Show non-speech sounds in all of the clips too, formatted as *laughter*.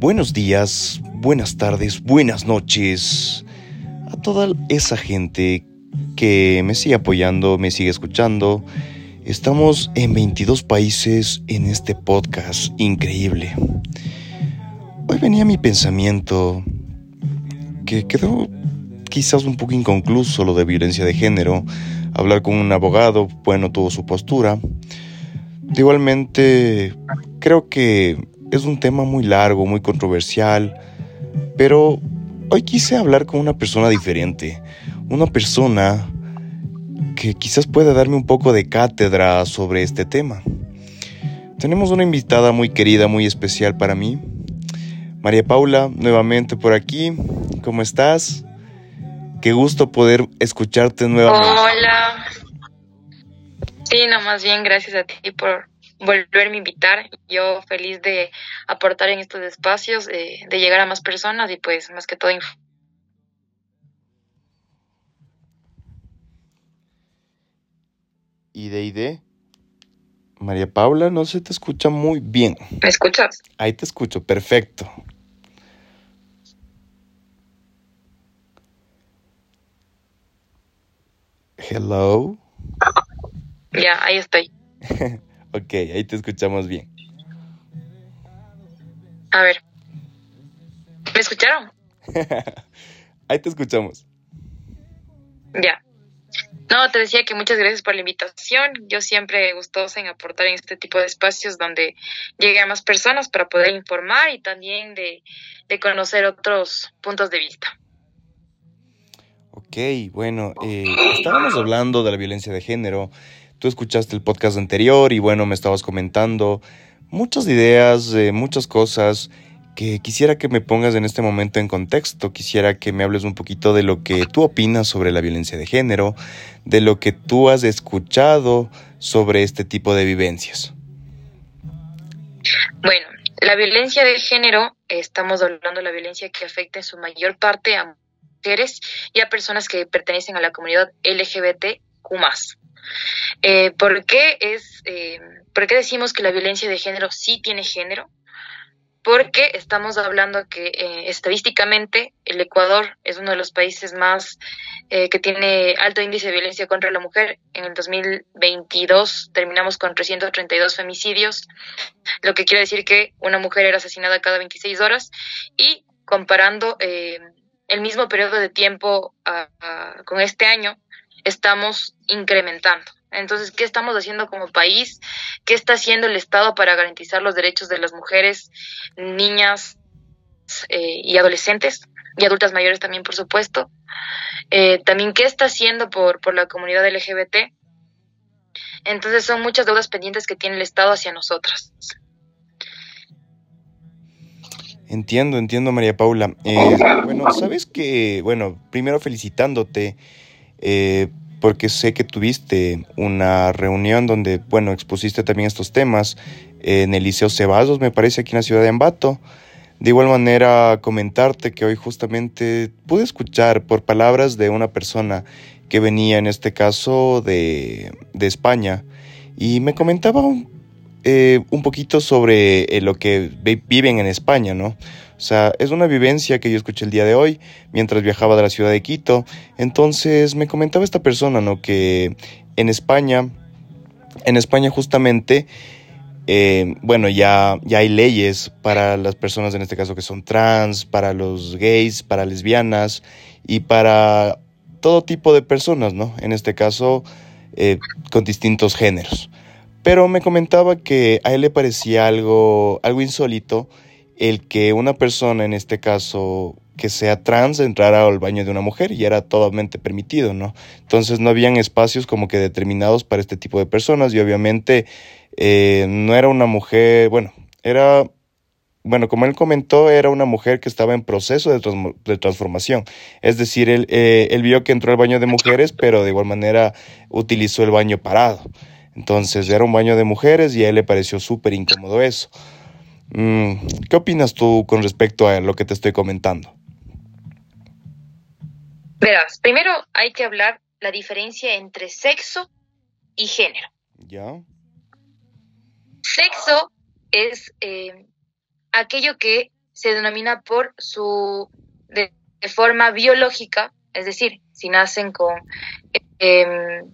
Buenos días, buenas tardes, buenas noches a toda esa gente que me sigue apoyando, me sigue escuchando. Estamos en 22 países en este podcast increíble. Hoy venía mi pensamiento que quedó quizás un poco inconcluso lo de violencia de género. Hablar con un abogado, bueno, tuvo su postura. Igualmente, creo que es un tema muy largo, muy controversial, pero hoy quise hablar con una persona diferente, una persona que quizás pueda darme un poco de cátedra sobre este tema. Tenemos una invitada muy querida, muy especial para mí. María Paula, nuevamente por aquí. ¿Cómo estás? Qué gusto poder escucharte nuevamente. Hola. Sí, no, más bien gracias a ti por volverme a invitar. Yo feliz de aportar en estos espacios, de llegar a más personas y pues más que todo ¿Y de ID? María Paula, no se te escucha muy bien. ¿Me escuchas? Ahí te escucho, perfecto. Hello. Ya, ahí estoy. *laughs* ok, ahí te escuchamos bien. A ver. ¿Me escucharon? *laughs* ahí te escuchamos. Ya. No, te decía que muchas gracias por la invitación. Yo siempre gustosa en aportar en este tipo de espacios donde llegue a más personas para poder informar y también de, conocer otros puntos de vista. Ok, bueno, eh, estábamos hablando de la violencia de género. Tú escuchaste el podcast anterior y bueno, me estabas comentando muchas ideas, muchas cosas que quisiera que me pongas en este momento en contexto, quisiera que me hables un poquito de lo que tú opinas sobre la violencia de género, de lo que tú has escuchado sobre este tipo de vivencias. Bueno, la violencia de género, estamos hablando de la violencia que afecta en su mayor parte a mujeres y a personas que pertenecen a la comunidad LGBTQ+. Eh, ¿por, qué es, eh, ¿Por qué decimos que la violencia de género sí tiene género? porque estamos hablando que eh, estadísticamente el Ecuador es uno de los países más que tiene alto índice de violencia contra la mujer. En el 2022 terminamos con 332 femicidios, lo que quiere decir que una mujer era asesinada cada 26 horas y comparando el mismo periodo de tiempo con este año, estamos incrementando. Entonces, ¿qué estamos haciendo como país? ¿Qué está haciendo el Estado para garantizar los derechos de las mujeres, niñas eh, y adolescentes y adultas mayores también, por supuesto? Eh, también, ¿qué está haciendo por, por la comunidad LGBT? Entonces, son muchas deudas pendientes que tiene el Estado hacia nosotras. Entiendo, entiendo, María Paula. Eh, bueno, sabes que, bueno, primero felicitándote eh, porque sé que tuviste una reunión donde, bueno, expusiste también estos temas en el Liceo Ceballos, me parece, aquí en la ciudad de Ambato. De igual manera, comentarte que hoy justamente pude escuchar por palabras de una persona que venía en este caso de, España y me comentaba un, eh, un poquito sobre eh, lo que viven en España, ¿no? O sea, es una vivencia que yo escuché el día de hoy mientras viajaba de la ciudad de Quito. Entonces me comentaba esta persona, ¿no? Que en España, en España justamente, eh, bueno, ya, ya hay leyes para las personas en este caso que son trans, para los gays, para lesbianas y para todo tipo de personas, ¿no? En este caso, eh, con distintos géneros. Pero me comentaba que a él le parecía algo, algo insólito el que una persona, en este caso que sea trans, entrara al baño de una mujer y era totalmente permitido, ¿no? Entonces no habían espacios como que determinados para este tipo de personas y obviamente eh, no era una mujer, bueno, era, bueno, como él comentó, era una mujer que estaba en proceso de, transformación. Es decir, él, eh, él vio que entró al baño de mujeres, pero de igual manera utilizó el baño parado. Entonces era un baño de mujeres y a él le pareció súper incómodo eso. Mm, ¿Qué opinas tú con respecto a lo que te estoy comentando? Verás, primero hay que hablar la diferencia entre sexo y género. ¿Ya? Sexo es eh, aquello que se denomina por su de, forma biológica, es decir, si nacen con, em,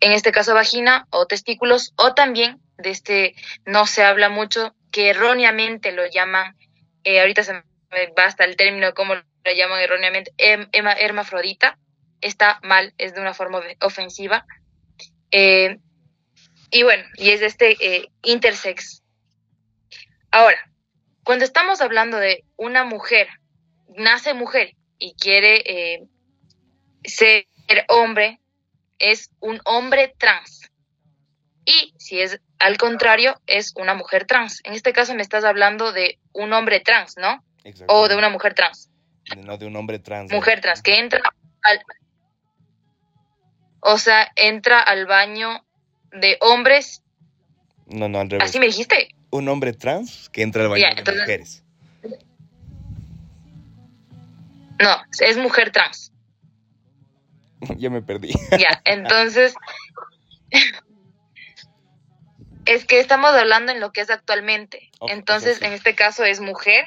en este caso, vagina o testículos, o también de este, no se habla mucho, que erróneamente lo llaman, eh, ahorita se me basta el término como lo llaman erróneamente, em, hermafrodita, está mal, es de una forma ofensiva. Eh, y bueno, y es de este eh, intersex. Ahora, cuando estamos hablando de una mujer, nace mujer y quiere ser hombre, es un hombre trans. Y si es al contrario, es una mujer trans. En este caso me estás hablando de un hombre trans, ¿no? O de una mujer trans. No, de un hombre trans. Mujer trans, que entra al... O sea, entra al baño de hombres. No, no, al revés. ¿Así me dijiste? Un hombre trans que entra al baño de mujeres. No, es mujer trans. *laughs* ya me perdí. ya, entonces... *laughs* es que estamos hablando en lo que es actualmente. entonces, en este caso es mujer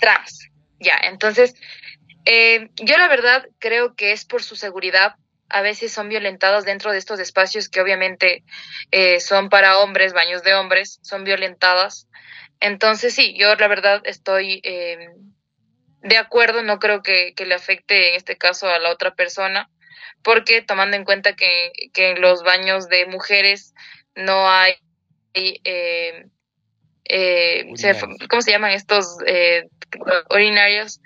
trans. Ya, entonces, eh, yo la verdad creo que es por su seguridad. A veces son violentados dentro de estos espacios que obviamente eh, son para hombres, baños de hombres, son violentadas. Entonces, sí, yo la verdad estoy eh, de acuerdo, no creo que, le afecte en este caso a la otra persona, porque tomando en cuenta que, que en los baños de mujeres no hay eh, eh, ¿cómo se llaman estos eh, urinarios?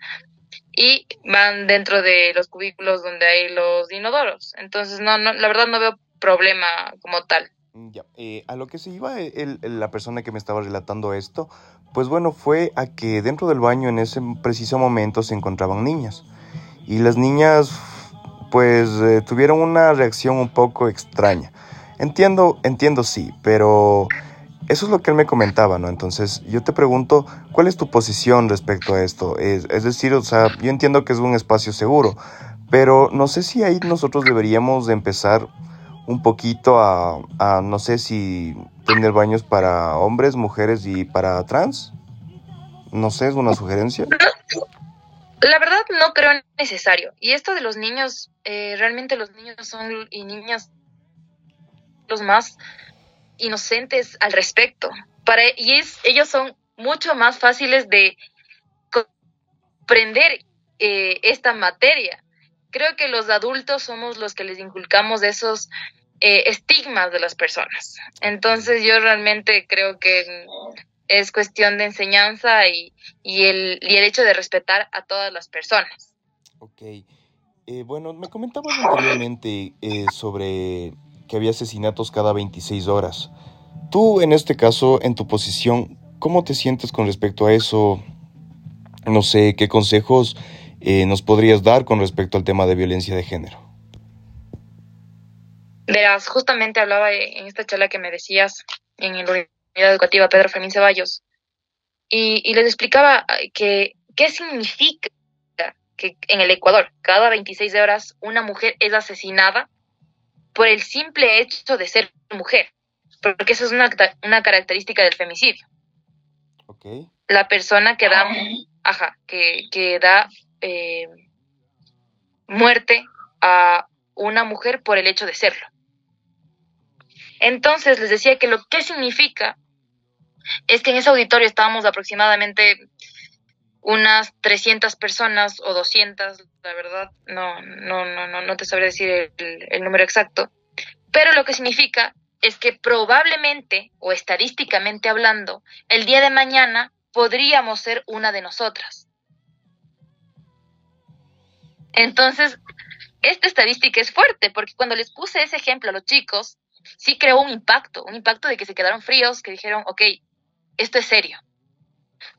Y van dentro de los cubículos donde hay los inodoros. Entonces, no, no la verdad no veo problema como tal. Ya, a lo que se iba la persona que me estaba relatando esto, pues bueno, fue a que dentro del baño en ese preciso momento se encontraban niñas. Y las niñas, pues, tuvieron una reacción un poco extraña. Entiendo, entiendo sí, pero eso es lo que él me comentaba, ¿no? Entonces, yo te pregunto, ¿cuál es tu posición respecto a esto? Es, decir, o sea, yo entiendo que es un espacio seguro, pero no sé si ahí nosotros deberíamos de empezar un poquito a, no sé si tener baños para hombres, mujeres y para trans. No sé, es una sugerencia. La verdad no creo necesario. Y esto de los niños, eh, realmente los niños son y niñas los más inocentes al respecto. Para, y es, ellos son mucho más fáciles de comprender eh, esta materia. Creo que los adultos somos los que les inculcamos esos eh, estigmas de las personas. Entonces yo realmente creo que es cuestión de enseñanza y, y, el, y el hecho de respetar a todas las personas. Ok. Eh, bueno, me comentabas anteriormente sobre que había asesinatos cada 26 horas. Tú, en este caso, en tu posición, ¿cómo te sientes con respecto a eso? No sé, ¿qué consejos eh, nos podrías dar con respecto al tema de violencia de género? Verás, justamente hablaba en esta charla que me decías en la Unidad Educativa Pedro Fermín Ceballos y, les explicaba que qué significa que en el Ecuador cada 26 horas una mujer es asesinada por el simple hecho de ser mujer porque esa es una, una característica del femicidio. La persona que da, ajá, que, que da eh, muerte a una mujer por el hecho de serlo. Entonces les decía que lo que significa es que en ese auditorio estábamos aproximadamente unas 300 personas o 200, la verdad, no, no, no, no, no te sabré decir el, el número exacto, pero lo que significa es que probablemente o estadísticamente hablando, el día de mañana podríamos ser una de nosotras. Entonces, esta estadística es fuerte porque cuando les puse ese ejemplo a los chicos, sí creó un impacto, un impacto de que se quedaron fríos, que dijeron, ok, esto es serio.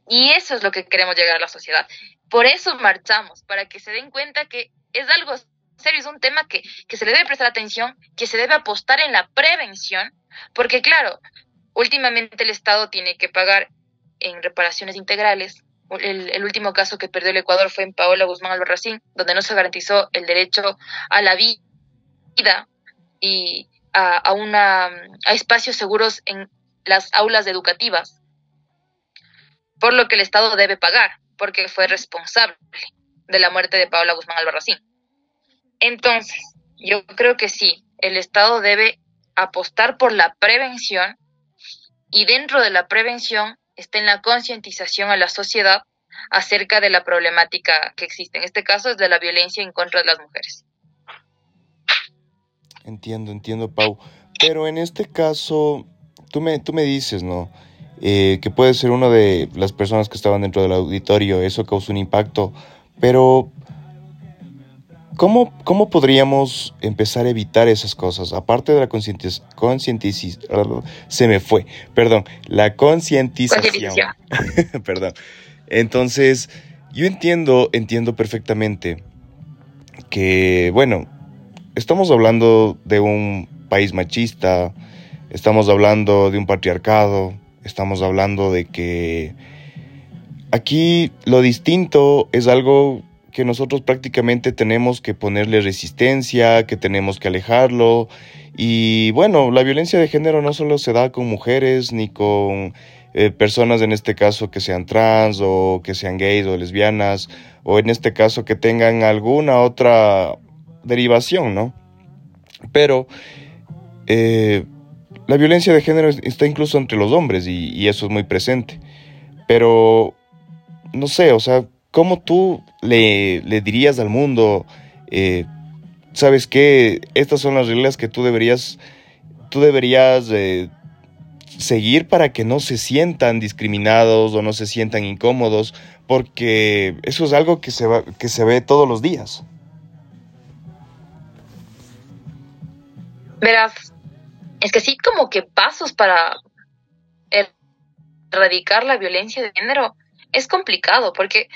Y eso es lo que queremos llegar a la sociedad. Por eso marchamos, para que se den cuenta que es algo serio, es un tema que, se le debe prestar atención, que se debe apostar en la prevención, porque claro, últimamente el Estado tiene que pagar en reparaciones integrales. El, último caso que perdió el Ecuador fue en Paola Guzmán Albarracín, donde no se garantizó el derecho a la vida y a, a, una, a espacios seguros en las aulas educativas por lo que el Estado debe pagar, porque fue responsable de la muerte de Paula Guzmán Albarracín. Entonces, yo creo que sí, el Estado debe apostar por la prevención y dentro de la prevención está en la concientización a la sociedad acerca de la problemática que existe. En este caso es de la violencia en contra de las mujeres. Entiendo, entiendo, Pau. Pero en este caso, tú me, tú me dices, ¿no? Eh, que puede ser una de las personas que estaban dentro del auditorio, eso causó un impacto, pero ¿cómo, cómo podríamos empezar a evitar esas cosas? Aparte de la concientización, se me fue, perdón, la concientización. *laughs* perdón. Entonces, yo entiendo, entiendo perfectamente que, bueno, estamos hablando de un país machista, estamos hablando de un patriarcado, estamos hablando de que aquí lo distinto es algo que nosotros prácticamente tenemos que ponerle resistencia, que tenemos que alejarlo. Y bueno, la violencia de género no solo se da con mujeres ni con eh, personas en este caso que sean trans o que sean gays o lesbianas o en este caso que tengan alguna otra derivación, ¿no? Pero eh, la violencia de género está incluso entre los hombres y, eso es muy presente. Pero, no sé, o sea, ¿cómo tú le, dirías al mundo, eh, sabes qué, estas son las reglas que tú deberías, tú deberías eh, seguir para que no se sientan discriminados o no se sientan incómodos? Porque eso es algo que se, va, que se ve todos los días. Verás, es que sí como que pasos para erradicar la violencia de género es complicado porque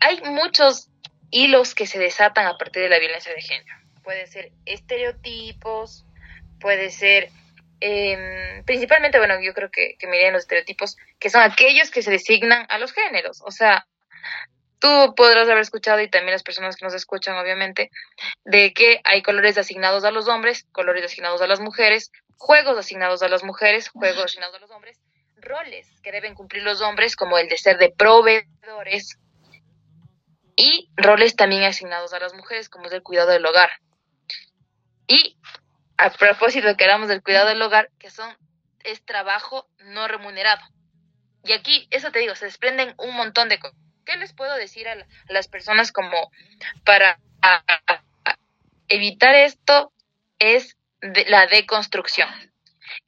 hay muchos hilos que se desatan a partir de la violencia de género. Puede ser estereotipos, puede ser em, principalmente, bueno, yo creo que, que miren los estereotipos, que son aquellos que se designan a los géneros. O sea, tú podrás haber escuchado y también las personas que nos escuchan, obviamente, de que hay colores asignados a los hombres, colores asignados a las mujeres, juegos asignados a las mujeres, juegos asignados a los hombres, roles que deben cumplir los hombres, como el de ser de proveedores, y roles también asignados a las mujeres, como es el cuidado del hogar. Y a propósito que hablamos del cuidado del hogar, que son es trabajo no remunerado. Y aquí, eso te digo, se desprenden un montón de cosas ¿Qué les puedo decir a, las personas como para evitar esto? Es la deconstrucción,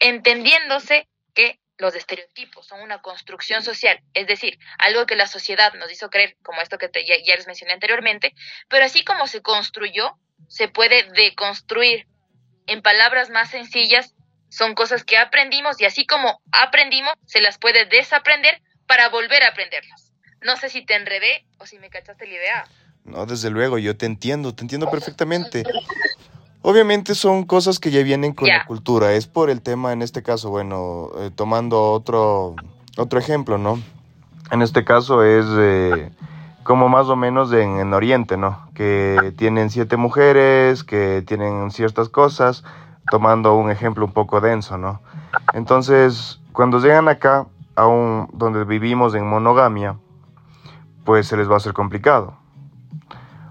entendiéndose que los estereotipos son una construcción social, es decir, algo que la sociedad nos hizo creer, como esto que ya, ya les mencioné anteriormente, pero así como se construyó, se puede deconstruir. En palabras más sencillas, son cosas que aprendimos y así como aprendimos, se las puede desaprender para volver a aprenderlas. No sé si te enredé o si me cachaste la idea. No, desde luego, yo te entiendo, te entiendo perfectamente. Obviamente son cosas que ya vienen con la cultura, es por el tema, en este caso, bueno, eh, tomando otro, otro ejemplo, ¿no? En este caso es eh, como más o menos en, en, Oriente, ¿no? Que tienen siete mujeres, que tienen ciertas cosas, tomando un ejemplo un poco denso, ¿no? Entonces, cuando llegan acá, aún donde vivimos en monogamia, pues se les va a hacer complicado.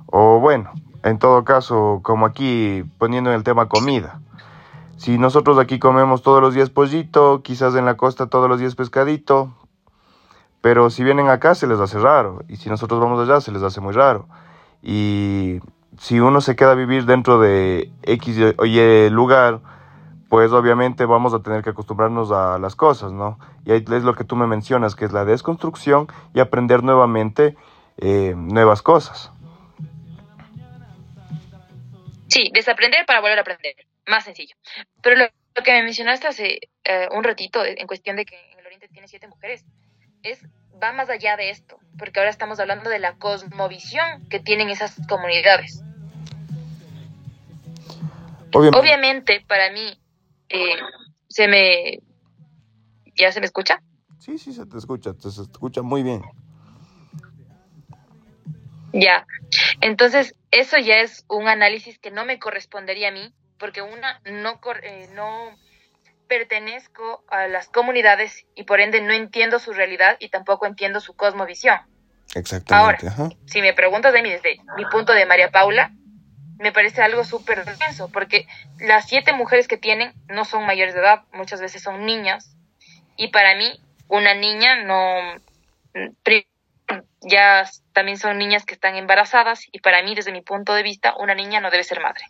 O bueno, en todo caso, como aquí poniendo en el tema comida. Si nosotros aquí comemos todos los días pollito, quizás en la costa todos los días pescadito, pero si vienen acá se les hace raro, y si nosotros vamos allá se les hace muy raro. Y si uno se queda a vivir dentro de X o Y lugar, pues obviamente vamos a tener que acostumbrarnos a las cosas, ¿no? Y ahí es lo que tú me mencionas, que es la desconstrucción y aprender nuevamente eh, nuevas cosas. Sí, desaprender para volver a aprender, más sencillo. Pero lo, que me mencionaste hace eh, un ratito en cuestión de que en el Oriente tiene siete mujeres, es va más allá de esto, porque ahora estamos hablando de la cosmovisión que tienen esas comunidades. Obviamente para mí eh, se me... ¿Ya se me escucha? Sí, sí, se te escucha, se escucha muy bien. Ya, entonces eso ya es un análisis que no me correspondería a mí, porque una no, eh, no pertenezco a las comunidades y por ende no entiendo su realidad y tampoco entiendo su cosmovisión. Exactamente. Ahora, si me preguntas de mí desde mi punto de María Paula, me parece algo súper denso, porque las siete mujeres que tienen no son mayores de edad, muchas veces son niñas, y para mí una niña no, ya también son niñas que están embarazadas, y para mí, desde mi punto de vista, una niña no debe ser madre.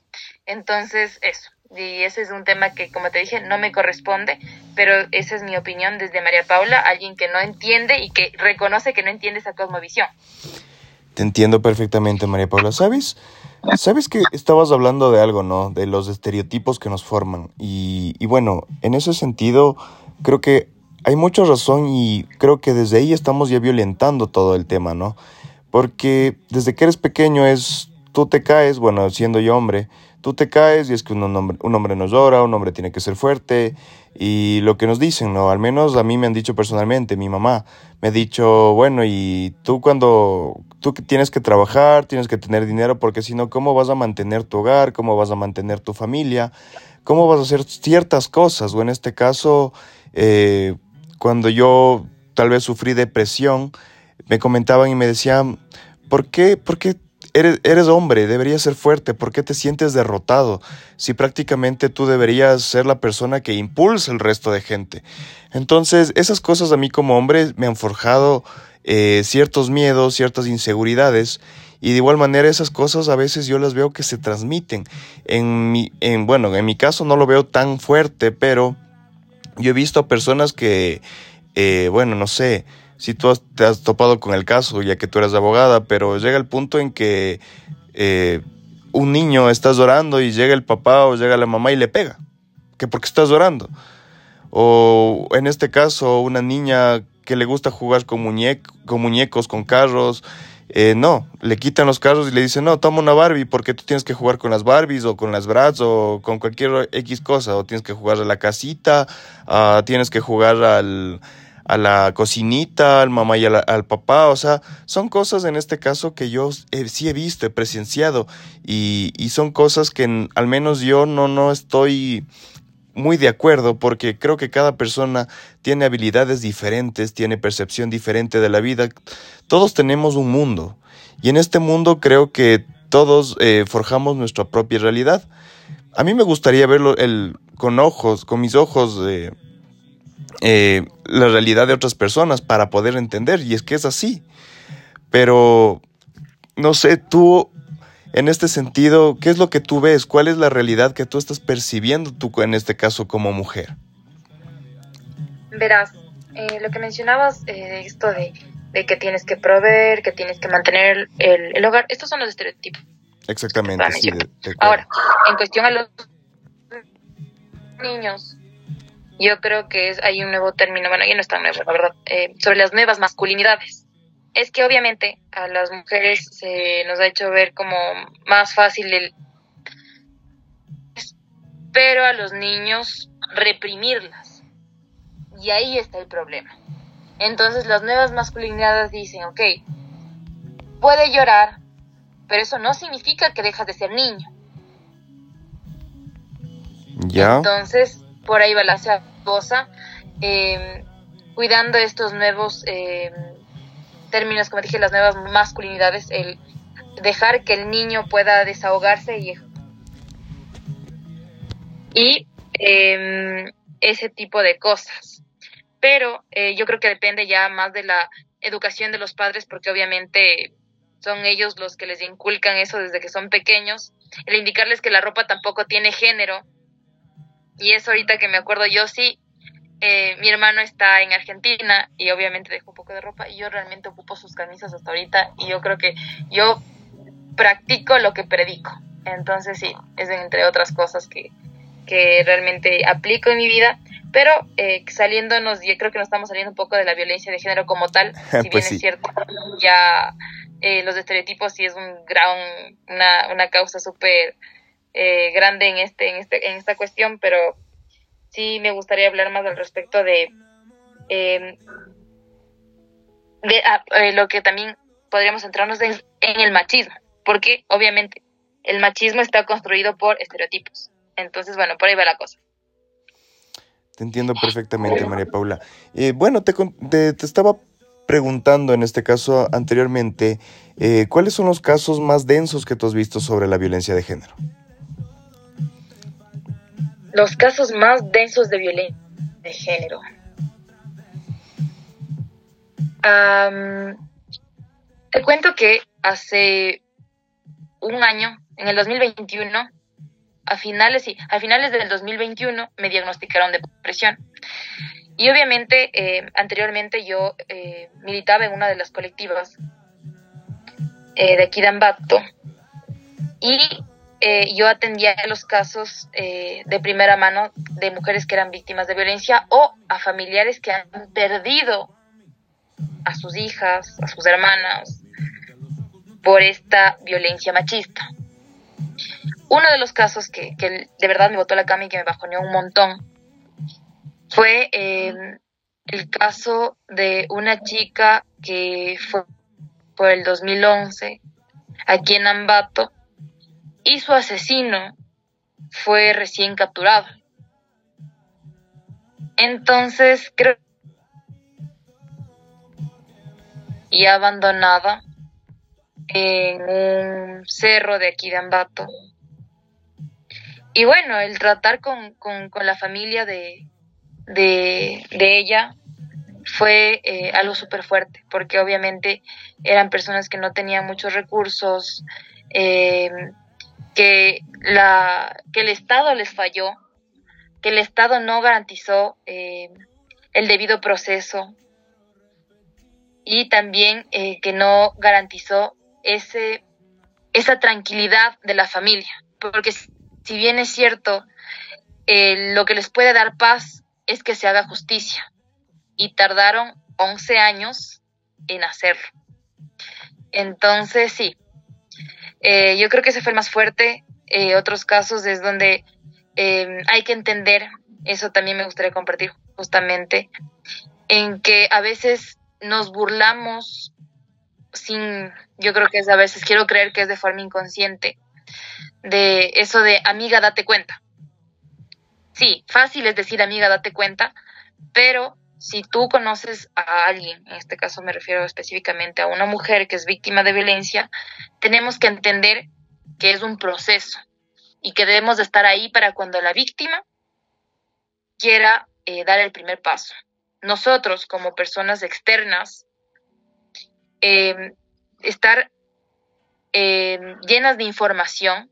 Entonces, eso, y ese es un tema que, como te dije, no me corresponde, pero esa es mi opinión desde María Paula, alguien que no entiende y que reconoce que no entiende esa cosmovisión. Te entiendo perfectamente, María Paula. ¿Sabes? Sabes que estabas hablando de algo, ¿no? De los estereotipos que nos forman. Y, bueno, en ese sentido, creo que hay mucha razón y creo que desde ahí estamos ya violentando todo el tema, ¿no? Porque desde que eres pequeño es, tú te caes, bueno, siendo yo hombre, tú te caes y es que un hombre, un hombre no llora, un hombre tiene que ser fuerte y lo que nos dicen, ¿no? Al menos a mí me han dicho personalmente, mi mamá me ha dicho, bueno, y tú cuando, tú tienes que trabajar, tienes que tener dinero porque si no, ¿cómo vas a mantener tu hogar? ¿Cómo vas a mantener tu familia? ¿Cómo vas a hacer ciertas cosas? O en este caso, eh, cuando yo tal vez sufrí depresión, me comentaban y me decían, ¿por qué, por qué Eres, hombre, deberías ser fuerte. ¿Por qué te sientes derrotado? Si prácticamente tú deberías ser la persona que impulsa el resto de gente. Entonces, esas cosas a mí como hombre me han forjado eh, ciertos miedos, ciertas inseguridades. Y de igual manera esas cosas a veces yo las veo que se transmiten. En mi, en, bueno, en mi caso no lo veo tan fuerte, pero yo he visto a personas que, eh, bueno, no sé, si tú te has topado con el caso, ya que tú eres abogada, pero llega el punto en que eh, un niño está llorando y llega el papá o llega la mamá y le pega, que porque estás llorando. O en este caso, una niña que le gusta jugar con, con muñecos, con carros, eh, no, le quitan los carros y le dicen, no, toma una Barbie porque tú tienes que jugar con las Barbies o con las Bratz o con cualquier X cosa, o tienes que jugar a la casita, uh, tienes que jugar al, a la cocinita, al mamá y al, papá, o sea, son cosas en este caso que yo sí he visto, he presenciado y, y son cosas que al menos yo no, no estoy muy de acuerdo porque creo que cada persona tiene habilidades diferentes, tiene percepción diferente de la vida, todos tenemos un mundo y en este mundo creo que todos eh, forjamos nuestra propia realidad. A mí me gustaría verlo el, con ojos, con mis ojos de eh, la realidad de otras personas para poder entender, y es que es así. Pero, no sé, tú, en este sentido, ¿qué es lo que tú ves? ¿Cuál es la realidad que tú estás percibiendo tú en este caso como mujer? Verás, eh, lo que mencionabas, eh, esto de, que tienes que proveer, que tienes que mantener el, hogar, estos son los estereotipos. Exactamente. Ahora, en cuestión a los niños, yo creo que es, hay un nuevo término, bueno, ya no es tan nuevo, la verdad, eh, sobre las nuevas masculinidades. Es que obviamente a las mujeres se nos ha hecho ver como más fácil el... Pero a los niños reprimirlas. Y ahí está el problema. Entonces las nuevas masculinidades dicen, ok, puede llorar, pero eso no significa que dejas de ser niño. Ya. Entonces, por ahí va la cosa, em, cuidando estos nuevos em, términos, como dije, las nuevas masculinidades, el dejar que el niño pueda desahogarse y, y em, ese tipo de cosas. Pero eh, yo creo que depende ya más de la educación de los padres, porque obviamente son ellos los que les inculcan eso desde que son pequeños, el indicarles que la ropa tampoco tiene género, y eso ahorita que me acuerdo yo sí, eh, mi hermano está en Argentina y obviamente dejó un poco de ropa y yo realmente ocupo sus camisas hasta ahorita y yo creo que yo practico lo que predico. Entonces sí, es entre otras cosas que, que realmente aplico en mi vida, pero eh, saliéndonos, yo creo que nos estamos saliendo un poco de la violencia de género como tal, *laughs* si bien pues es cierto, ya eh, los estereotipos sí es un gran, una, una causa súper eh, grande en, este, en, este, en esta cuestión, pero sí me gustaría hablar más al respecto de, em, de ah, eh, lo que también podríamos centrarnos en, en el machismo, porque obviamente el machismo está construido por estereotipos. Entonces, bueno, por ahí va la cosa. Te entiendo perfectamente, María Paula. Eh, bueno, te, te, estaba preguntando en este caso anteriormente, eh, ¿cuáles son los casos más densos que tú has visto sobre la violencia de género? Los casos más densos de violencia de género. te cuento que hace un año, en el 2021, a finales, sí, a finales del 2021 me diagnosticaron depresión. Y obviamente, eh, anteriormente yo eh, militaba en una de las colectivas eh, de aquí de Ambato y yo atendía los casos de primera mano de mujeres que eran víctimas de violencia o a familiares que han perdido a sus hijas, a sus hermanas, por esta violencia machista. Uno de los casos que, de verdad me botó la cama y que me bajoneó un montón fue eh, el caso de una chica que fue por el 2011 aquí en Ambato y su asesino fue recién capturado. Entonces creo y abandonada en un cerro de aquí de Ambato. Y bueno, el tratar con, la familia de, de, ella fue eh, algo súper fuerte, porque obviamente eran personas que no tenían muchos recursos, eh, que, la, el Estado les falló, que el Estado no garantizó eh, el debido proceso y también que no garantizó ese, esa tranquilidad de la familia, porque si bien es cierto, eh, lo que les puede dar paz es que se haga justicia, y tardaron 11 años en hacerlo. Entonces, sí, eh, yo creo que ese fue el más fuerte. Eh, otros casos es donde hay que entender, eso también me gustaría compartir justamente, en que a veces nos burlamos sin, yo creo que es a veces, quiero creer que es de forma inconsciente, de eso de amiga, date cuenta. Sí, fácil es decir amiga, date cuenta, pero si tú conoces a alguien, en este caso me refiero específicamente a una mujer que es víctima de violencia, tenemos que entender que es un proceso y que debemos de estar ahí para cuando la víctima quiera eh, dar el primer paso. Nosotros como personas externas Em, estar em, llenas de información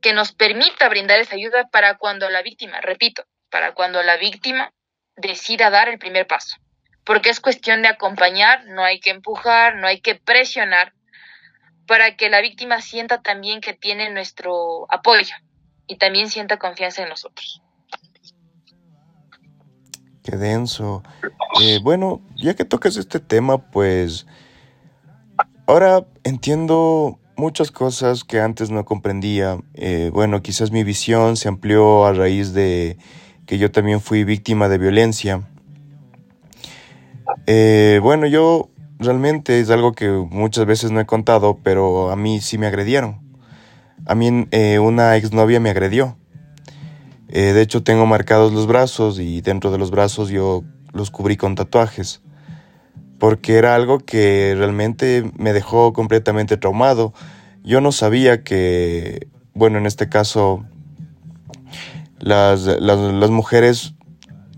que nos permita brindar esa ayuda para cuando la víctima, repito, para cuando la víctima decida dar el primer paso. Porque es cuestión de acompañar, no hay que empujar, no hay que presionar, para que la víctima sienta también que tiene nuestro apoyo y también sienta confianza en nosotros. Qué denso. Eh, bueno, ya que tocas este tema, pues ahora entiendo muchas cosas que antes no comprendía. Eh, bueno, quizás mi visión se amplió a raíz de que yo también fui víctima de violencia. Eh, bueno, yo realmente es algo que muchas veces no he contado, pero a mí sí me agredieron. A mí una exnovia me agredió. Eh, de hecho, tengo marcados los brazos y dentro de los brazos yo los cubrí con tatuajes. Porque era algo que realmente me dejó completamente traumado. Yo no sabía que, bueno, en este caso, las, las mujeres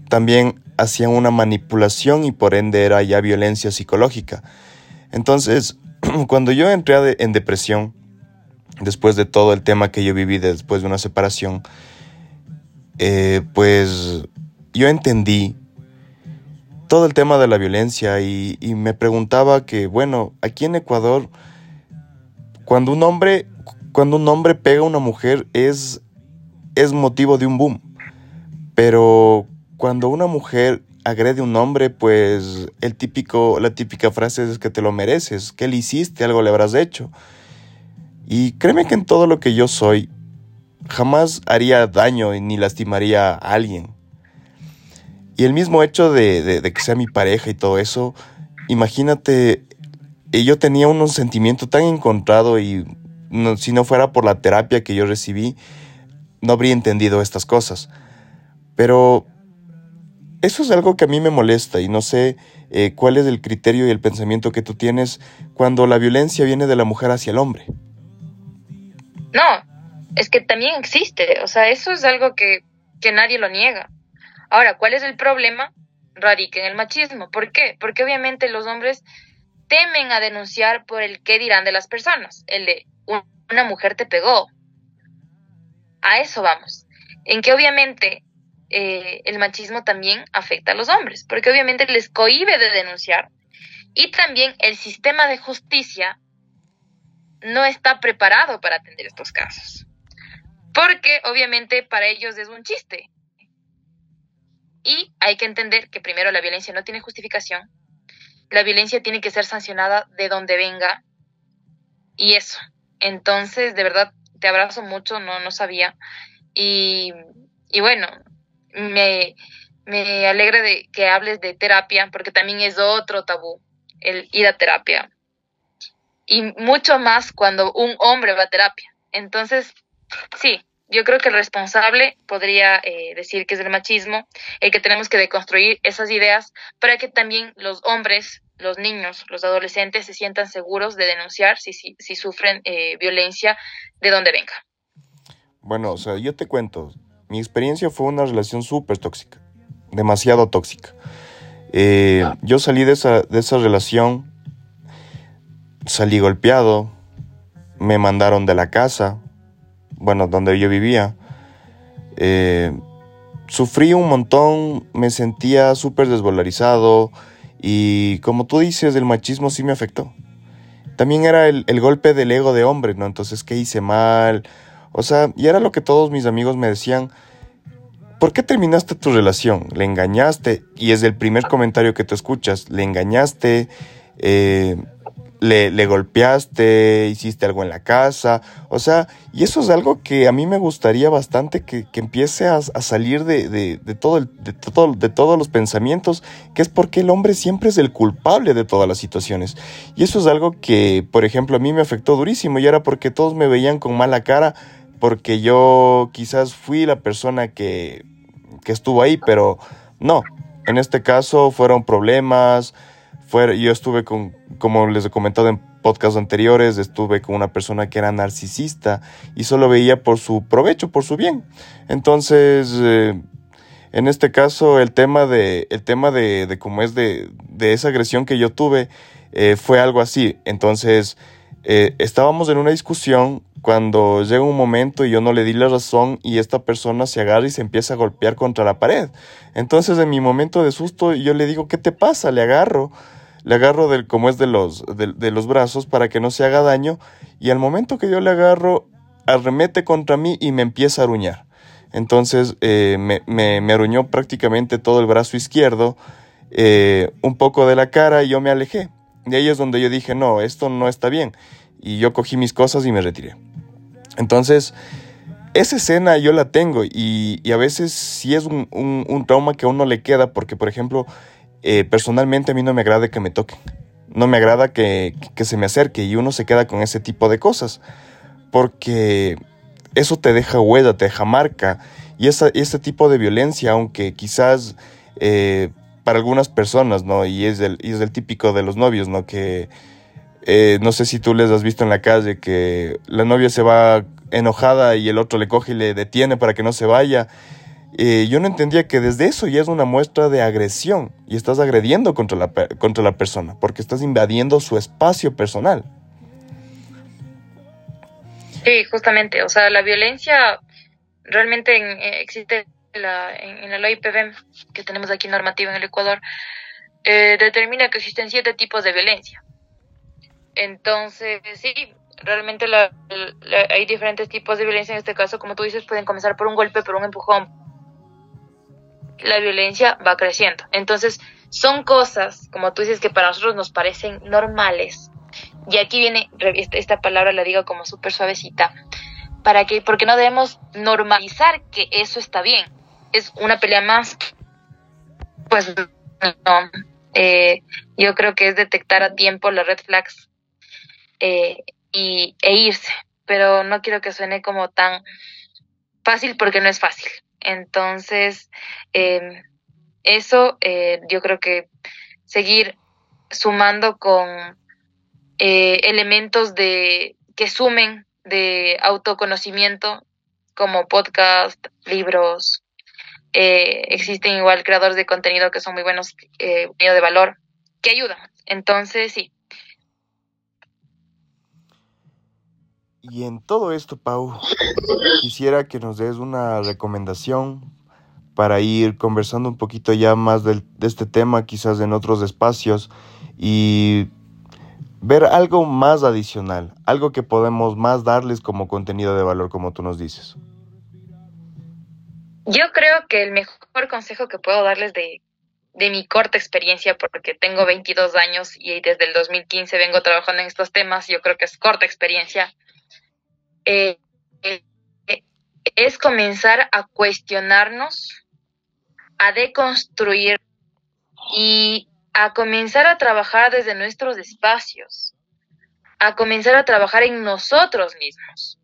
también hacían una manipulación y por ende era ya violencia psicológica. Entonces, *clears throat* cuando yo entré en depresión, después de todo el tema que yo viví después de una separación, eh, pues yo entendí todo el tema de la violencia y, me preguntaba que, bueno, aquí en Ecuador, cuando un hombre, cuando un hombre pega a una mujer es, es motivo de un boom. Pero cuando una mujer agrede a un hombre, pues el típico, la típica frase es que te lo mereces, que le hiciste, algo le habrás hecho. Y créeme que en todo lo que yo soy, jamás haría daño ni lastimaría a alguien. Y el mismo hecho de, que sea mi pareja y todo eso, imagínate, eh, yo tenía un sentimiento tan encontrado y si no fuera por la terapia que yo recibí, no habría entendido estas cosas. Pero eso es algo que a mí me molesta y no sé eh, cuál es el criterio y el pensamiento que tú tienes cuando la violencia viene de la mujer hacia el hombre. No, es que también existe, o sea, eso es algo que, que nadie lo niega. Ahora, ¿cuál es el problema? Radica en el machismo. ¿Por qué? Porque obviamente los hombres temen a denunciar por el qué dirán de las personas, el de una mujer te pegó. A eso vamos. En que obviamente eh, el machismo también afecta a los hombres, porque obviamente les cohíbe de denunciar y también el sistema de justicia no está preparado para atender estos casos, porque obviamente para ellos es un chiste. Y hay que entender que primero la violencia no tiene justificación, la violencia tiene que ser sancionada de donde venga y eso. Entonces, de verdad, te abrazo mucho, no, no sabía. Y, y bueno, me, me alegra de que hables de terapia, porque también es otro tabú, el ir a terapia. Y mucho más cuando un hombre va a terapia. Entonces, sí, yo creo que el responsable podría eh, decir que es el machismo, el que tenemos que deconstruir esas ideas para que también los hombres, los niños, los adolescentes se sientan seguros de denunciar si, si, sufren eh, violencia de donde venga. Bueno, o sea, yo te cuento, mi experiencia fue una relación súper tóxica, demasiado tóxica. Eh, yo salí de esa, de esa relación, salí golpeado, me mandaron de la casa, bueno, donde yo vivía. Eh, sufrí un montón, me sentía súper desvalorizado y como tú dices, el machismo sí me afectó. También era el, el golpe del ego de hombre, ¿no? Entonces, ¿qué hice mal? O sea, y era lo que todos mis amigos me decían, ¿por qué terminaste tu relación? ¿Le engañaste? Y es el primer comentario que te escuchas, ¿le engañaste? Eh, le, golpeaste, hiciste algo en la casa, o sea, y eso es algo que a mí me gustaría bastante que, empiece a, salir de, todo el, de, todo, de todos los pensamientos, que es porque el hombre siempre es el culpable de todas las situaciones. Y eso es algo que, por ejemplo, a mí me afectó durísimo y era porque todos me veían con mala cara porque yo quizás fui la persona que, estuvo ahí, pero no. En este caso fueron problemas. Yo estuve con, como les he comentado en podcasts anteriores, estuve con una persona que era narcisista y solo veía por su provecho, por su bien. Entonces, eh, en este caso, el tema de, el tema de, cómo es de, esa agresión que yo tuve eh, fue algo así. Entonces, eh, estábamos en una discusión cuando llega un momento y yo no le di la razón y esta persona se agarra y se empieza a golpear contra la pared. Entonces en mi momento de susto yo le digo, ¿qué te pasa? Le agarro, le agarro del, como es de los, de, los brazos para que no se haga daño y al momento que yo le agarro, arremete contra mí y me empieza a aruñar. Entonces eh, me, me, aruñó prácticamente todo el brazo izquierdo, eh, un poco de la cara y yo me alejé. De ahí es donde yo dije, no, esto no está bien. Y yo cogí mis cosas y me retiré. Entonces, esa escena yo la tengo y, a veces sí es un, trauma que a uno le queda porque, por ejemplo, eh, personalmente a mí no me agrada que me toquen. No me agrada que, se me acerque y uno se queda con ese tipo de cosas. Porque eso te deja huella, te deja marca. Y esa, ese tipo de violencia, aunque quizás eh, para algunas personas, ¿no? Y es el, y es el típico de los novios, ¿no? Que eh, no sé si tú les has visto en la calle que la novia se va enojada y el otro le coge y le detiene para que no se vaya. Eh, yo no entendía que desde eso ya es una muestra de agresión y estás agrediendo contra la, contra la persona porque estás invadiendo su espacio personal. Sí, justamente, o sea, la violencia realmente eh, existe en la, en, la ley PBM que tenemos aquí normativa en el Ecuador, determina que existen siete tipos de violencia. Entonces, sí, realmente hay diferentes tipos de violencia. En este caso, como tú dices, pueden comenzar por un golpe, por un empujón. La violencia va creciendo. Entonces, son cosas, como tú dices, que para nosotros nos parecen normales. Y aquí viene, esta palabra la digo como súper suavecita, para que, porque no debemos normalizar que eso está bien. Es una pelea más, pues no. Eh, yo creo que es detectar a tiempo las red flags eh, y, e irse, pero no quiero que suene como tan fácil porque no es fácil. Entonces, em, eso eh, yo creo que seguir sumando con eh, elementos de que sumen de autoconocimiento como podcast, libros. Eh, existen igual creadores de contenido que son muy buenos, eh, de valor, que ayudan. Entonces, sí. Y en todo esto, Pau, quisiera que nos des una recomendación para ir conversando un poquito ya más de este tema, quizás en otros espacios, y ver algo más adicional, algo que podemos más darles como contenido de valor, como tú nos dices. Yo creo que el mejor consejo que puedo darles de, mi corta experiencia, porque tengo 22 años y desde el 2015 vengo trabajando en estos temas, yo creo que es corta experiencia, eh, eh, es comenzar a cuestionarnos, a deconstruir y a comenzar a trabajar desde nuestros espacios, a comenzar a trabajar en nosotros mismos.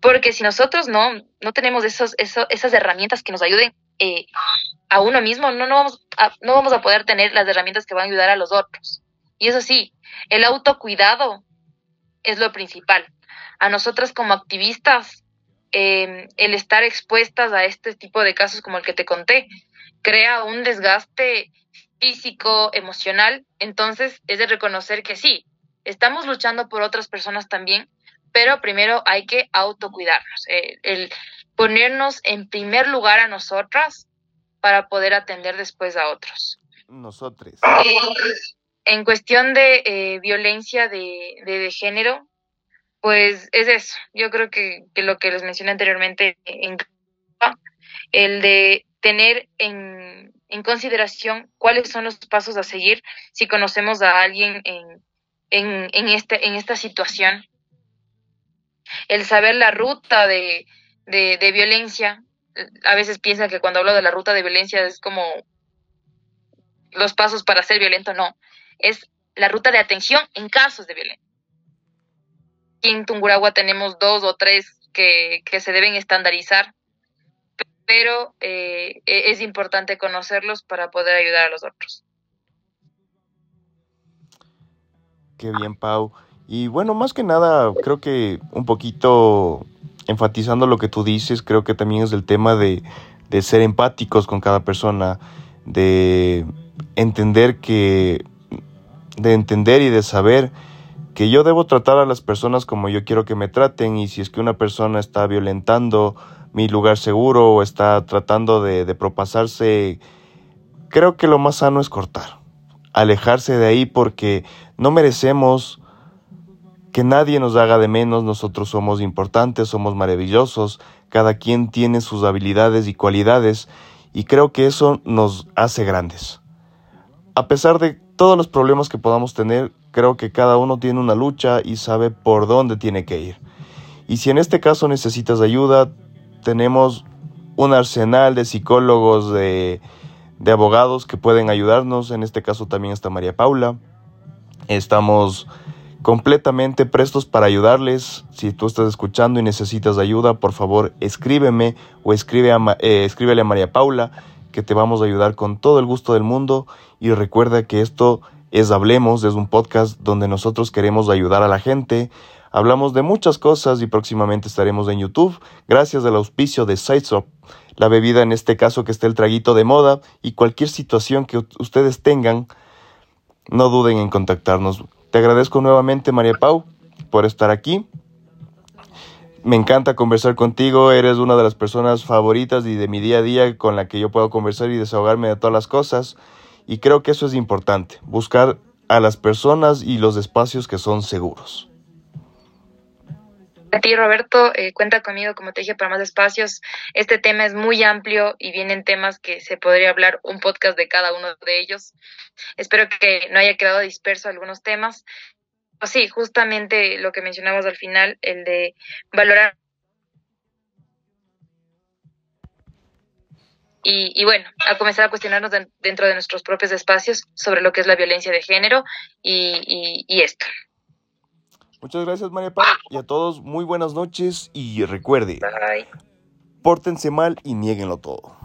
Porque si nosotros no, no tenemos esos, esas herramientas que nos ayuden eh, a uno mismo, no, no, vamos a, no vamos a poder tener las herramientas que van a ayudar a los otros. Y eso sí, el autocuidado es lo principal. A nosotras como activistas, em, el estar expuestas a este tipo de casos como el que te conté, crea un desgaste físico, emocional, entonces es de reconocer que sí, estamos luchando por otras personas también, pero primero hay que autocuidarnos, eh, el ponernos en primer lugar a nosotras para poder atender después a otros. Nosotros. Eh, en cuestión de eh, violencia de, de, género, pues es eso. Yo creo que, lo que les mencioné anteriormente, en, el de tener en, consideración cuáles son los pasos a seguir si conocemos a alguien en, en, en, este, esta situación. El saber la ruta de violencia, a veces piensan que cuando hablo de la ruta de violencia es como los pasos para ser violento, no, es la ruta de atención en casos de violencia. En Tunguragua tenemos dos o tres que, que se deben estandarizar pero eh, e-, es importante conocerlos para poder ayudar a los otros. Qué bien, Pau. Y bueno, más que nada, creo que un poquito enfatizando lo que tú dices, creo que también es el tema de, de ser empáticos con cada persona, de entender que, de entender y de saber que yo debo tratar a las personas como yo quiero que me traten y si es que una persona está violentando mi lugar seguro o está tratando de, propasarse, creo que lo más sano es cortar, alejarse de ahí porque no merecemos que nadie nos haga de menos, nosotros somos importantes, somos maravillosos, cada quien tiene sus habilidades y cualidades y creo que eso nos hace grandes. A pesar de todos los problemas que podamos tener, creo que cada uno tiene una lucha y sabe por dónde tiene que ir. Y si en este caso necesitas ayuda, tenemos un arsenal de psicólogos, de, abogados que pueden ayudarnos. En este caso también está María Paula. Estamos completamente prestos para ayudarles. Si tú estás escuchando y necesitas ayuda, por favor escríbeme o escribe a, eh, escríbele a María Paula, que te vamos a ayudar con todo el gusto del mundo. Y recuerda que esto es Hablemos, es un podcast donde nosotros queremos ayudar a la gente Hablamos de muchas cosas y próximamente estaremos en YouTube gracias al auspicio de Sidesop, la bebida en este caso que esté el traguito de moda y cualquier situación que ustedes tengan, no duden en contactarnos. Te agradezco nuevamente María Pau por estar aquí. Me encanta conversar contigo, eres una de las personas favoritas y de mi día a día con la que yo puedo conversar y desahogarme de todas las cosas. Y creo que eso es importante, buscar a las personas y los espacios que son seguros. A ti, Roberto, eh, cuenta conmigo, como te dije, para más espacios. Este tema es muy amplio y vienen temas que se podría hablar un podcast de cada uno de ellos. Espero que no haya quedado disperso algunos temas. Sí, justamente lo que mencionamos al final, el de valorar. Y, bueno, a comenzar a cuestionarnos dentro de nuestros propios espacios sobre lo que es la violencia de género y, y esto. Muchas gracias, María Pau. Y a todos, muy buenas noches. Y recuerde, pórtense mal y nieguenlo todo.